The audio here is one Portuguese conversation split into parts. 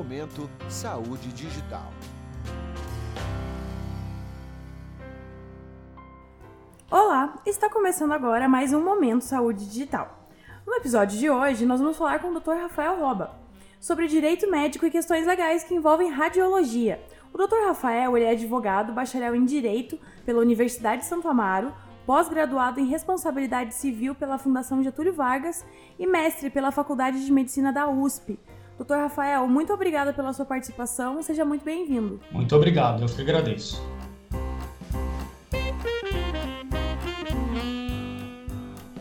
Momento Saúde Digital. Olá, está começando agora mais um Momento Saúde Digital. No episódio de hoje, nós vamos falar com o Dr. Rafael Roba sobre direito médico e questões legais que envolvem radiologia. O Dr. Rafael é advogado, bacharel em Direito pela Universidade de Santo Amaro, pós-graduado em Responsabilidade Civil pela Fundação Getúlio Vargas e mestre pela Faculdade de Medicina da USP. Doutor Rafael, muito obrigada pela sua participação, seja muito bem-vindo. Muito obrigado, eu que agradeço.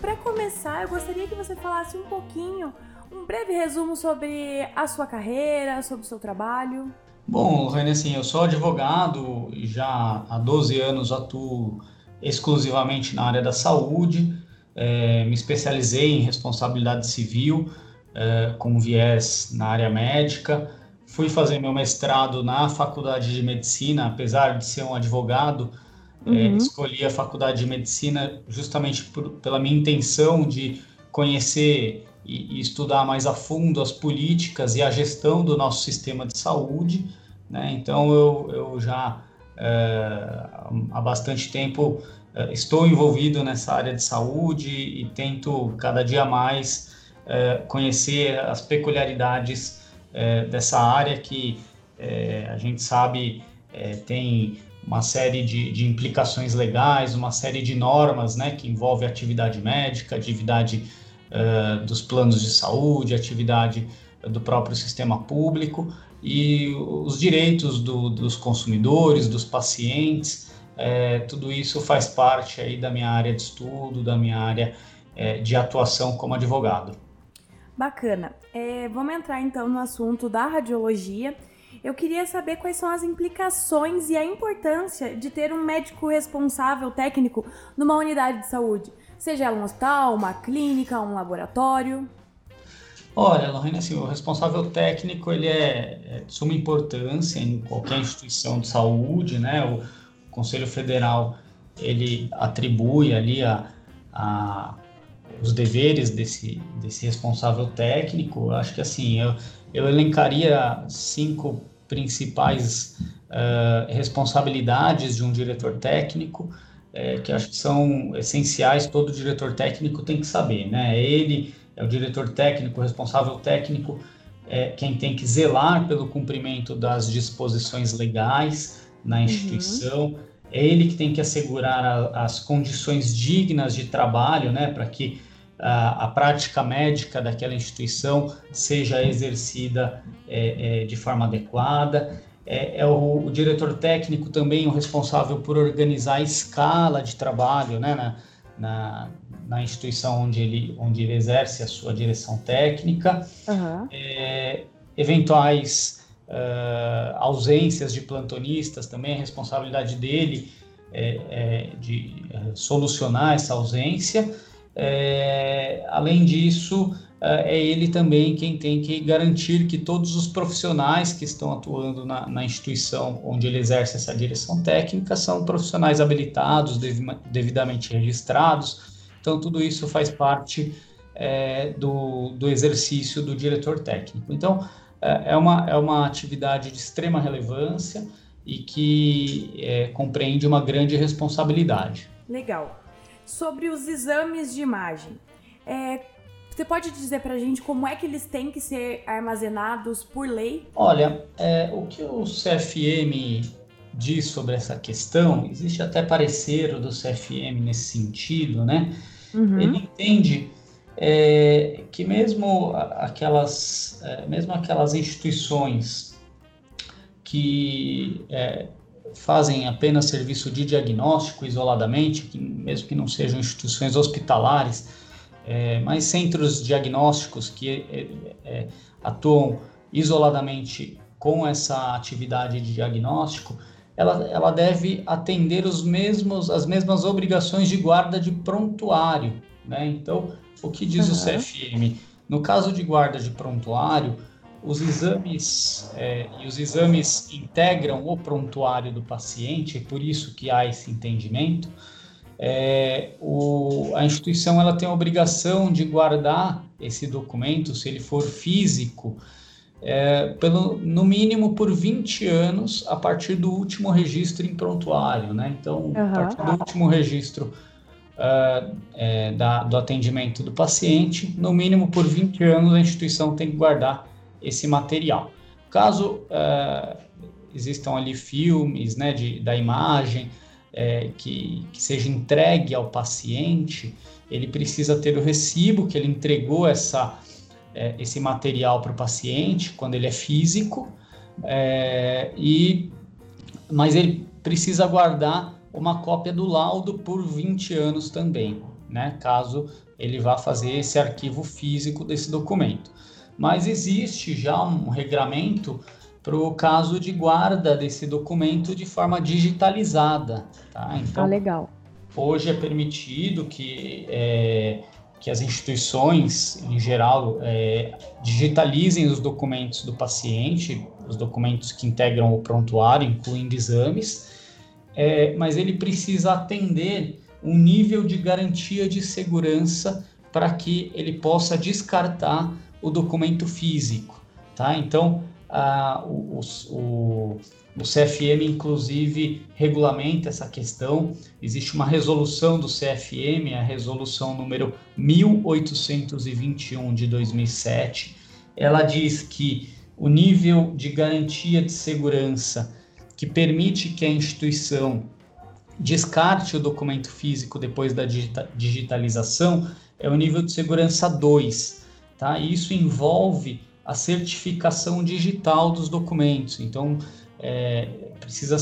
Para começar, eu gostaria que você falasse um pouquinho, um breve resumo sobre a sua carreira, sobre o seu trabalho. Bom, René, assim, eu sou advogado e já há 12 anos atuo exclusivamente na área da saúde, é, me especializei em responsabilidade civil, é, com viés na área médica, fui fazer meu mestrado na faculdade de medicina, apesar de ser um advogado, é, uhum. escolhi a faculdade de medicina justamente por, pela minha intenção de conhecer e, e, estudar mais a fundo as políticas e a gestão do nosso sistema de saúde. Né? Então, eu, eu já é, há bastante tempo é, estou envolvido nessa área de saúde e tento cada dia mais é, conhecer as peculiaridades dessa área que a gente sabe tem uma série de, de, implicações legais, uma série de normas né, que envolve atividade médica, atividade dos planos de saúde, atividade do próprio sistema público e os direitos do, dos consumidores, dos pacientes, é, tudo isso faz parte aí da minha área de estudo, da minha área é, de atuação como advogado. Bacana. É, vamos entrar então no assunto da radiologia. Eu queria saber quais são as implicações e a importância de ter um médico responsável técnico numa unidade de saúde, seja ela um hospital, uma clínica, um laboratório. Olha, Lorena, assim, o responsável técnico ele é, é, de suma importância em qualquer instituição de saúde, né? O Conselho Federal ele atribui ali a, a os deveres desse, desse responsável técnico. Acho que assim eu, eu elencaria cinco principais uh, responsabilidades de um diretor técnico. É, que acho que são essenciais, todo diretor técnico tem que saber, né? Ele é o diretor técnico, o responsável técnico, é quem tem que zelar pelo cumprimento das disposições legais na uhum. instituição, uhum. é ele que tem que assegurar a, as condições dignas de trabalho, né, para que a, a, prática médica daquela instituição seja exercida é, é, de forma adequada. É, é o, o, diretor técnico também o responsável por organizar a escala de trabalho, né, na, na, na instituição onde ele, onde ele exerce a sua direção técnica, uhum. é, eventuais uh, ausências de plantonistas também, a responsabilidade dele é, é de é, solucionar essa ausência. É, além disso, é, é ele também quem tem que garantir que todos os profissionais que estão atuando na, na instituição onde ele exerce essa direção técnica são profissionais habilitados, devidamente registrados. Então, tudo isso faz parte é, do, do exercício do diretor técnico. Então, é, é uma, é uma atividade de extrema relevância e que é, compreende uma grande responsabilidade. Legal. Sobre os exames de imagem, é, você pode dizer para a gente como é que eles têm que ser armazenados por lei? Olha, é, o que o CFM diz sobre essa questão, existe até parecer do CFM nesse sentido, né? Uhum. Ele entende é, que mesmo aquelas, é, mesmo aquelas instituições que é, fazem apenas serviço de diagnóstico isoladamente, que, mesmo que não sejam instituições hospitalares, é, mas centros diagnósticos que é, é, atuam isoladamente com essa atividade de diagnóstico, ela, ela deve atender os mesmos, as mesmas obrigações de guarda de prontuário. Né? Então, o que diz uhum. o CFM? No caso de guarda de prontuário, os exames é, e os exames integram o prontuário do paciente, é por isso que há esse entendimento é, o, a instituição ela tem a obrigação de guardar esse documento, se ele for físico, é, pelo, no mínimo por 20 anos a partir do último registro em prontuário, né? Então, uhum. a partir do último registro uh, é, da, do atendimento do paciente, no mínimo por 20 anos a instituição tem que guardar esse material. Caso uh, existam ali filmes né, de, da imagem é, que, que seja entregue ao paciente, ele precisa ter o recibo que ele entregou essa é, esse material para o paciente quando ele é físico, é, e, mas ele precisa guardar uma cópia do laudo por 20 anos também, né, caso ele vá fazer esse arquivo físico desse documento. Mas existe já um regramento para o caso de guarda desse documento de forma digitalizada. Tá? Então, ah, legal. Hoje é permitido que é, que as instituições, em geral, é, digitalizem os documentos do paciente, os documentos que integram o prontuário, incluindo exames, é, mas ele precisa atender um nível de garantia de segurança para que ele possa descartar o documento físico, tá? Então, a, o, o, o CFM, inclusive, regulamenta essa questão. Existe uma resolução do CFM, a resolução número 1821 de 2007. Ela diz que o nível de garantia de segurança que permite que a instituição descarte o documento físico depois da digitalização é o nível de segurança 2. Tá? isso envolve a certificação digital dos documentos. Então, é, precisa,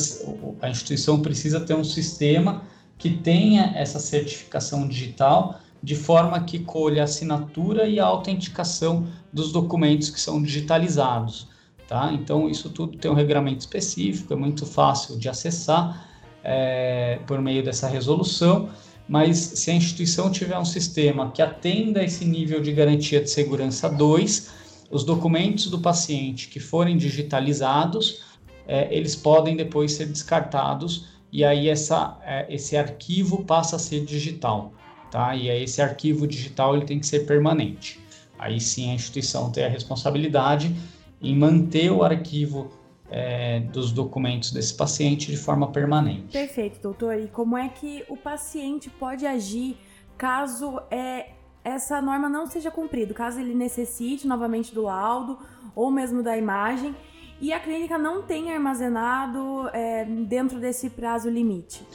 a instituição precisa ter um sistema que tenha essa certificação digital de forma que colha a assinatura e a autenticação dos documentos que são digitalizados. Tá? Então, isso tudo tem um regramento específico, é muito fácil de acessar é, por meio dessa resolução, mas se a instituição tiver um sistema que atenda esse nível de garantia de segurança 2, os documentos do paciente que forem digitalizados é, eles podem depois ser descartados e aí essa, é, esse arquivo passa a ser digital, tá? E aí esse arquivo digital ele tem que ser permanente. Aí sim a instituição tem a responsabilidade em manter o arquivo é, dos documentos desse paciente de forma permanente. Perfeito, doutor. E como é que o paciente pode agir caso é, essa norma não seja cumprida, caso ele necessite novamente do laudo ou mesmo da imagem e a clínica não tem armazenado é, dentro desse prazo limite?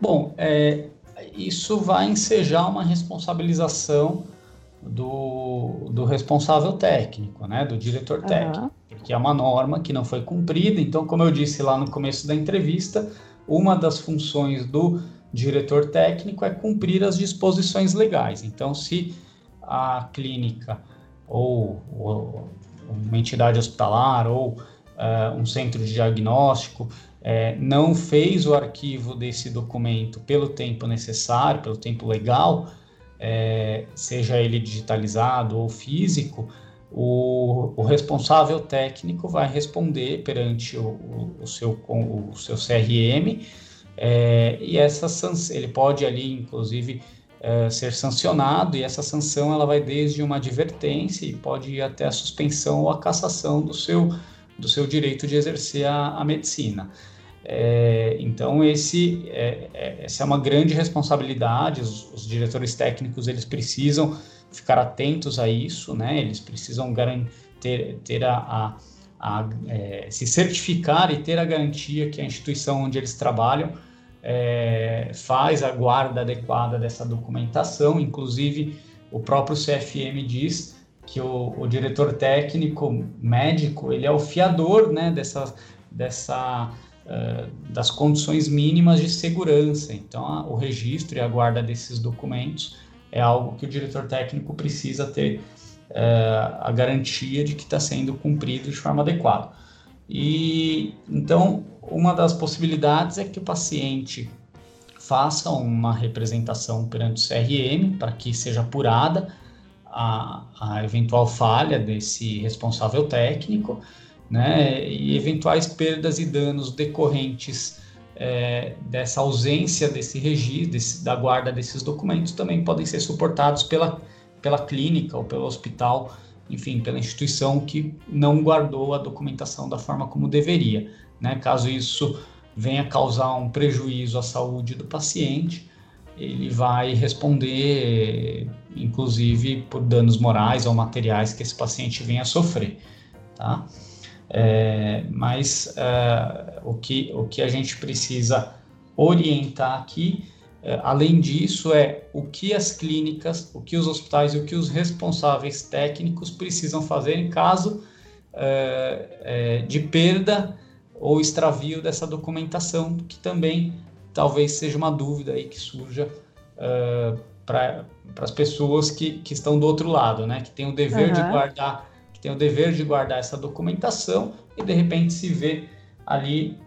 Bom, é, isso vai ensejar uma responsabilização do, do responsável técnico, né, do diretor técnico, uhum. Porque é uma norma que não foi cumprida. Então, como eu disse lá no começo da entrevista, uma das funções do diretor técnico é cumprir as disposições legais. Então, se a clínica ou, ou uma entidade hospitalar ou uh, um centro de diagnóstico, é, não fez o arquivo desse documento pelo tempo necessário, pelo tempo legal, é, seja ele digitalizado ou físico, o, o, responsável técnico vai responder perante o, o, seu, o seu CRM é, e essa ele pode ali, inclusive, é, ser sancionado e essa sanção ela vai desde uma advertência e pode ir até a suspensão ou a cassação do seu do seu direito de exercer a, a medicina. É, então esse é, é, essa é uma grande responsabilidade. Os, os, diretores técnicos eles precisam ficar atentos a isso, né? Eles precisam ter, ter a, a, a é, se certificar e ter a garantia que a instituição onde eles trabalham é, faz a guarda adequada dessa documentação. Inclusive o próprio CFM diz que o, o, diretor técnico médico ele é o fiador né, dessa, dessa, uh, das condições mínimas de segurança. Então, o registro e a guarda desses documentos é algo que o diretor técnico precisa ter uh, a garantia de que está sendo cumprido de forma adequada. E então, uma das possibilidades é que o paciente faça uma representação perante o CRM para que seja apurada a, a eventual falha desse responsável técnico, né, e eventuais perdas e danos decorrentes é, dessa ausência desse registro, desse, da guarda desses documentos, também podem ser suportados pela, pela clínica ou pelo hospital enfim, pela instituição que não guardou a documentação da forma como deveria. Né? Caso isso venha causar um prejuízo à saúde do paciente, ele vai responder, inclusive, por danos morais ou materiais que esse paciente venha a sofrer, tá? É, mas é, o, que, o que a gente precisa orientar aqui, é, além disso, é o que as clínicas, o que os hospitais e o que os responsáveis técnicos precisam fazer em caso é, é, de perda ou extravio dessa documentação, que também talvez seja uma dúvida aí que surja uh, para as pessoas que, que estão do outro lado, né? Que tem o dever uhum. de guardar, que tem o dever de guardar essa documentação e de repente se vê ali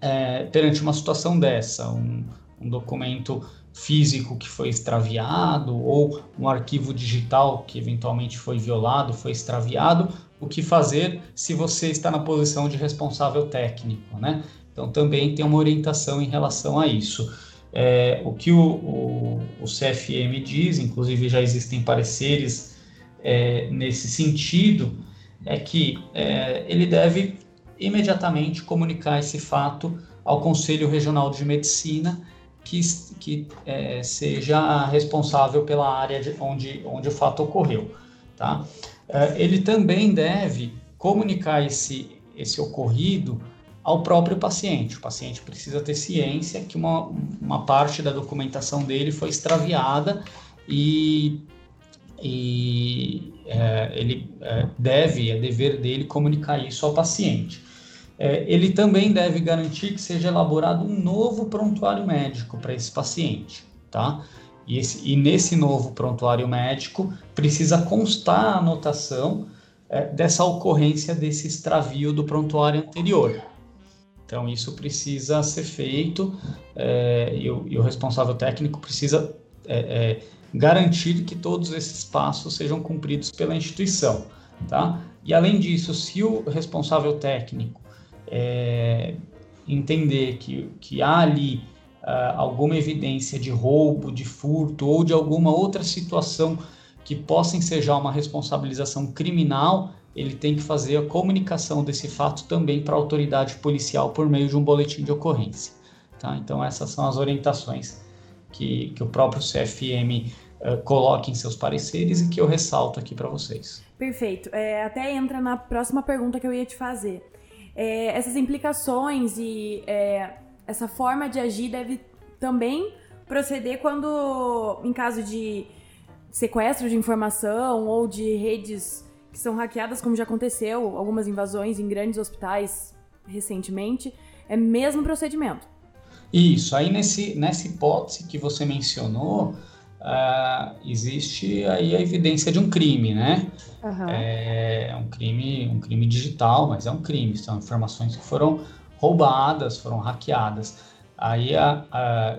é, perante uma situação dessa, um, um documento físico que foi extraviado ou um arquivo digital que eventualmente foi violado, foi extraviado, o que fazer se você está na posição de responsável técnico, né? Então também tem uma orientação em relação a isso. É, o que o, o, o, CFM diz, inclusive já existem pareceres é, nesse sentido, é que é, ele deve imediatamente comunicar esse fato ao Conselho Regional de Medicina, que, que é, seja responsável pela área de, onde, onde o fato ocorreu. Tá? É, ele também deve comunicar esse, esse ocorrido ao próprio paciente. O paciente precisa ter ciência que uma, uma parte da documentação dele foi extraviada e, e é, ele é, deve, é dever dele comunicar isso ao paciente. É, ele também deve garantir que seja elaborado um novo prontuário médico para esse paciente, tá? E, esse, e, nesse novo prontuário médico precisa constar a anotação é, dessa ocorrência desse extravio do prontuário anterior. Então, isso precisa ser feito é, e, o, e, o, responsável técnico precisa é, é, garantir que todos esses passos sejam cumpridos pela instituição. Tá? E, além disso, se o responsável técnico é, entender que, que há ali uh, alguma evidência de roubo, de furto ou de alguma outra situação que possa ensejar uma responsabilização criminal, ele tem que fazer a comunicação desse fato também para a autoridade policial por meio de um boletim de ocorrência. Tá? Então, essas são as orientações que, que o próprio CFM uh, coloca em seus pareceres e que eu ressalto aqui para vocês. Perfeito. É, até entra na próxima pergunta que eu ia te fazer. É, essas implicações e é, essa forma de agir deve também proceder quando, em caso de sequestro de informação ou de redes que são hackeadas, como já aconteceu, algumas invasões em grandes hospitais recentemente, é mesmo procedimento. Isso, aí nesse, nessa hipótese que você mencionou, uh, existe aí a evidência de um crime, né? Uhum. É um crime, um crime digital, mas é um crime, são informações que foram roubadas, foram hackeadas. Aí a, a,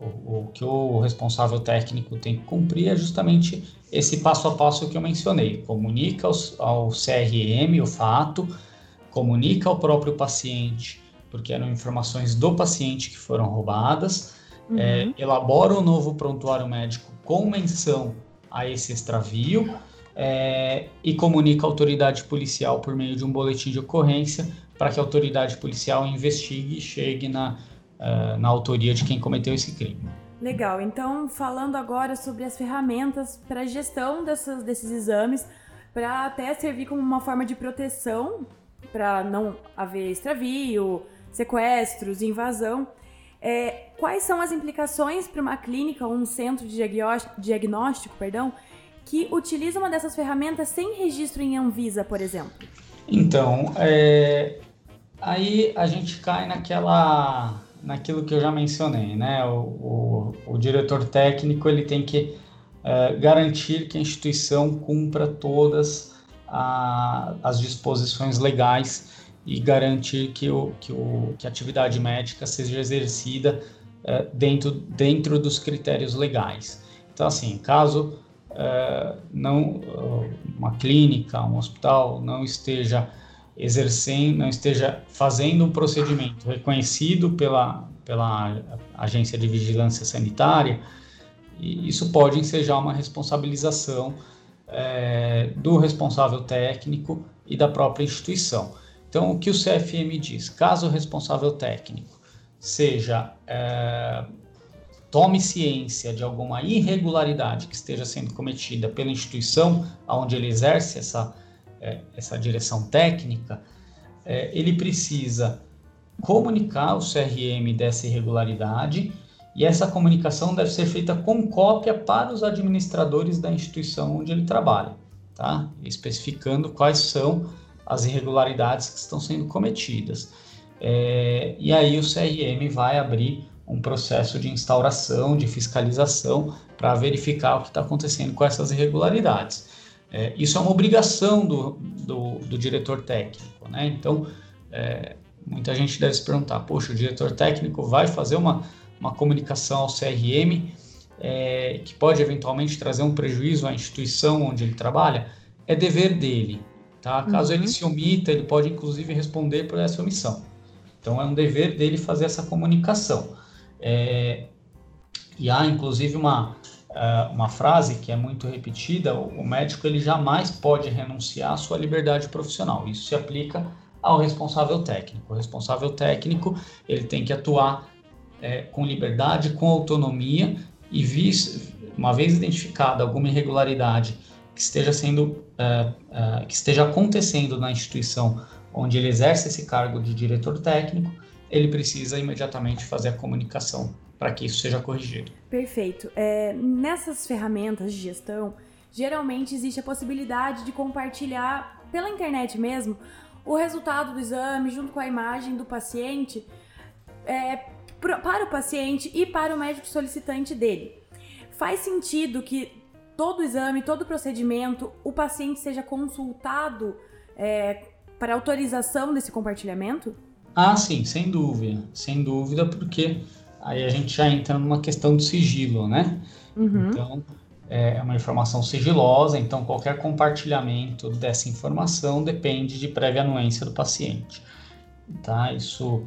o, o, que o responsável técnico tem que cumprir é justamente esse passo a passo que eu mencionei. Comunica ao, ao CRM o fato, comunica ao próprio paciente, porque eram informações do paciente que foram roubadas, uhum. é, elabora um novo prontuário médico com menção a esse extravio é, e comunica à autoridade policial por meio de um boletim de ocorrência para que a autoridade policial investigue e chegue na, uh, na autoria de quem cometeu esse crime. Legal, então falando agora sobre as ferramentas para a gestão dessas, desses exames, para até servir como uma forma de proteção, para não haver extravio, sequestros, invasão. É, quais são as implicações para uma clínica ou um centro de diagnóstico, perdão, que utiliza uma dessas ferramentas sem registro em Anvisa, por exemplo? Então, é, aí a gente cai naquela naquilo que eu já mencionei, né? O, o, o diretor técnico ele tem que é, garantir que a instituição cumpra todas a, as disposições legais e garantir que, o, que, o, que a atividade médica seja exercida é, dentro, dentro dos critérios legais. Então, assim, caso é, não uma clínica, um hospital não esteja exercendo, não esteja fazendo um procedimento reconhecido pela, pela agência de vigilância sanitária, isso pode ensejar uma responsabilização é, do responsável técnico e da própria instituição. Então, o que o CFM diz? Caso o responsável técnico seja é, tome ciência de alguma irregularidade que esteja sendo cometida pela instituição onde ele exerce essa, é, essa direção técnica, é, ele precisa comunicar o CRM dessa irregularidade e essa comunicação deve ser feita com cópia para os administradores da instituição onde ele trabalha, tá? Especificando quais são as irregularidades que estão sendo cometidas. É, e aí o CRM vai abrir um processo de instauração, de fiscalização, para verificar o que está acontecendo com essas irregularidades. É, isso é uma obrigação do, do, do diretor técnico, né? Então, é, muita gente deve se perguntar, poxa, o diretor técnico vai fazer uma, uma comunicação ao CRM é, que pode eventualmente trazer um prejuízo à instituição onde ele trabalha? É dever dele, tá? Caso uhum. ele se omita, ele pode inclusive responder por essa omissão. Então, é um dever dele fazer essa comunicação. É, e há inclusive uma, é, uma frase que é muito repetida: o médico ele jamais pode renunciar à sua liberdade profissional. Isso se aplica ao responsável técnico. O responsável técnico ele tem que atuar é, com liberdade, com autonomia e vis, uma vez identificada alguma irregularidade que esteja sendo é, é, que esteja acontecendo na instituição onde ele exerce esse cargo de diretor técnico, ele precisa imediatamente fazer a comunicação para que isso seja corrigido. Perfeito. É, nessas ferramentas de gestão, geralmente existe a possibilidade de compartilhar pela internet mesmo o resultado do exame junto com a imagem do paciente é, para o paciente e para o médico solicitante dele. Faz sentido que todo o exame, todo o procedimento, o paciente seja consultado é, para autorização desse compartilhamento? Ah, sim, sem dúvida, sem dúvida, porque aí a gente já entra numa questão de sigilo, né? Uhum. Então, é, é uma informação sigilosa, então qualquer compartilhamento dessa informação depende de prévia anuência do paciente, tá? Isso,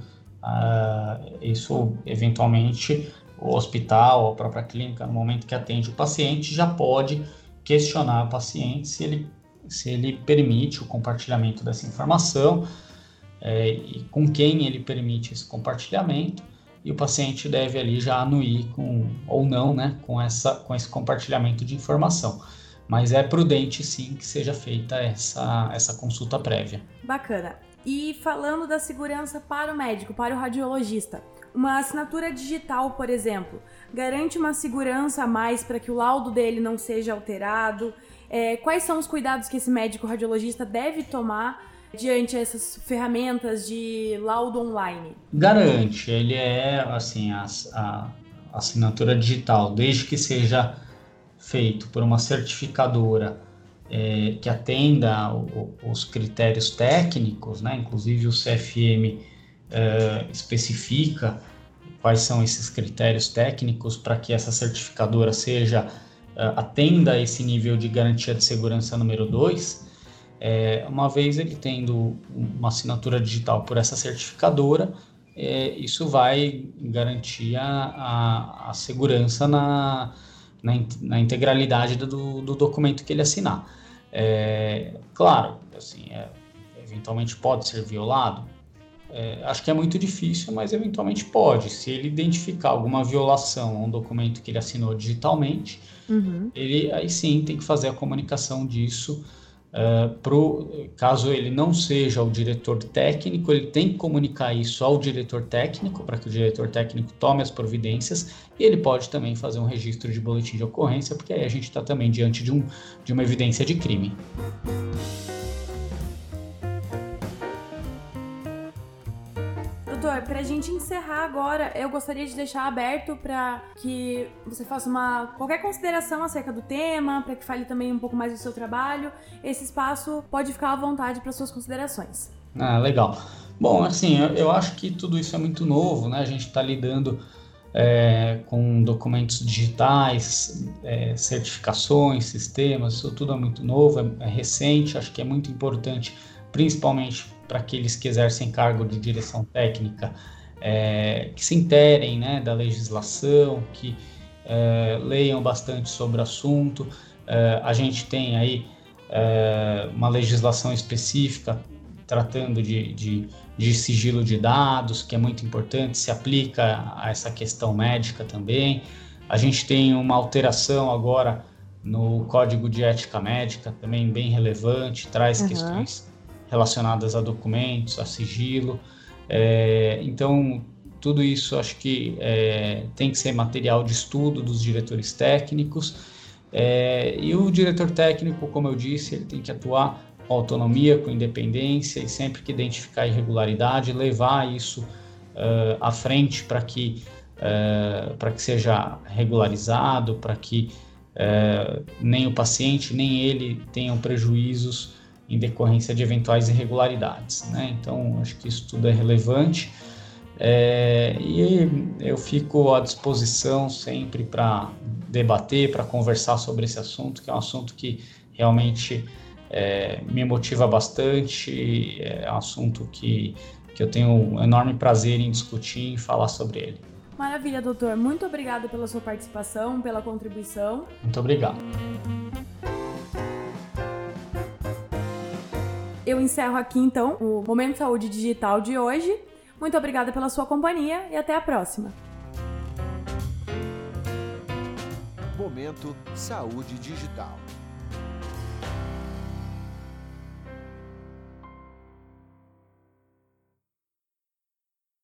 uh, isso eventualmente o hospital, a própria clínica, no momento que atende o paciente, já pode questionar o paciente se ele, se ele permite o compartilhamento dessa informação, é, e com quem ele permite esse compartilhamento e o paciente deve ali já anuir com ou não, né, com essa com esse compartilhamento de informação. Mas é prudente sim que seja feita essa essa consulta prévia. Bacana. E falando da segurança para o médico, para o radiologista, uma assinatura digital, por exemplo, garante uma segurança a mais para que o laudo dele não seja alterado? É, quais são os cuidados que esse médico radiologista deve tomar diante essas ferramentas de laudo online? Garante, ele é assim a, a assinatura digital, desde que seja feito por uma certificadora é, que atenda o, os critérios técnicos, né? Inclusive o CFM é, especifica quais são esses critérios técnicos para que essa certificadora seja é, atenda esse nível de garantia de segurança número 2 é, uma vez ele tendo uma assinatura digital por essa certificadora, é, isso vai garantir a, a, a segurança na, na, na integralidade do, do, documento que ele assinar. É, claro, assim, é, eventualmente pode ser violado. É, acho que é muito difícil, mas eventualmente pode. Se ele identificar alguma violação a um documento que ele assinou digitalmente, uhum. ele aí sim tem que fazer a comunicação disso Uh, pro, caso ele não seja o diretor técnico, ele tem que comunicar isso ao diretor técnico para que o diretor técnico tome as providências e ele pode também fazer um registro de boletim de ocorrência, porque aí a gente está também diante de, um, de uma evidência de crime. Gente encerrar agora, eu gostaria de deixar aberto para que você faça uma qualquer consideração acerca do tema, para que fale também um pouco mais do seu trabalho. Esse espaço pode ficar à vontade para suas considerações. Ah, legal. Bom, assim, eu, eu acho que tudo isso é muito novo, né? A gente está lidando é, com documentos digitais, é, certificações, sistemas, isso tudo é muito novo, é, é recente, acho que é muito importante, principalmente para aqueles que exercem cargo de direção técnica, é, que se interem né, da legislação, que é, leiam bastante sobre o assunto. Uh, a gente tem aí uh, uma legislação específica tratando de, de, de, sigilo de dados, que é muito importante, se aplica a essa questão médica também. A gente tem uma alteração agora no Código de Ética Médica, também bem relevante, traz uhum. questões relacionadas a documentos, a sigilo. É, então, tudo isso acho que é, tem que ser material de estudo dos diretores técnicos. É, e o diretor técnico, como eu disse, ele tem que atuar com autonomia, com independência e sempre que identificar irregularidade, levar isso uh, à frente para que, uh, para que seja regularizado, para que uh, nem o paciente nem ele tenham prejuízos em decorrência de eventuais irregularidades. Né? Então, acho que isso tudo é relevante. É, e eu fico à disposição sempre para debater, para conversar sobre esse assunto, que é um assunto que realmente é, me motiva bastante, é um assunto que, que eu tenho um enorme prazer em discutir e falar sobre ele. Maravilha, doutor. Muito obrigado pela sua participação, pela contribuição. Muito obrigado. Eu encerro aqui então o Momento Saúde Digital de hoje. Muito obrigada pela sua companhia e até a próxima. Momento Saúde Digital.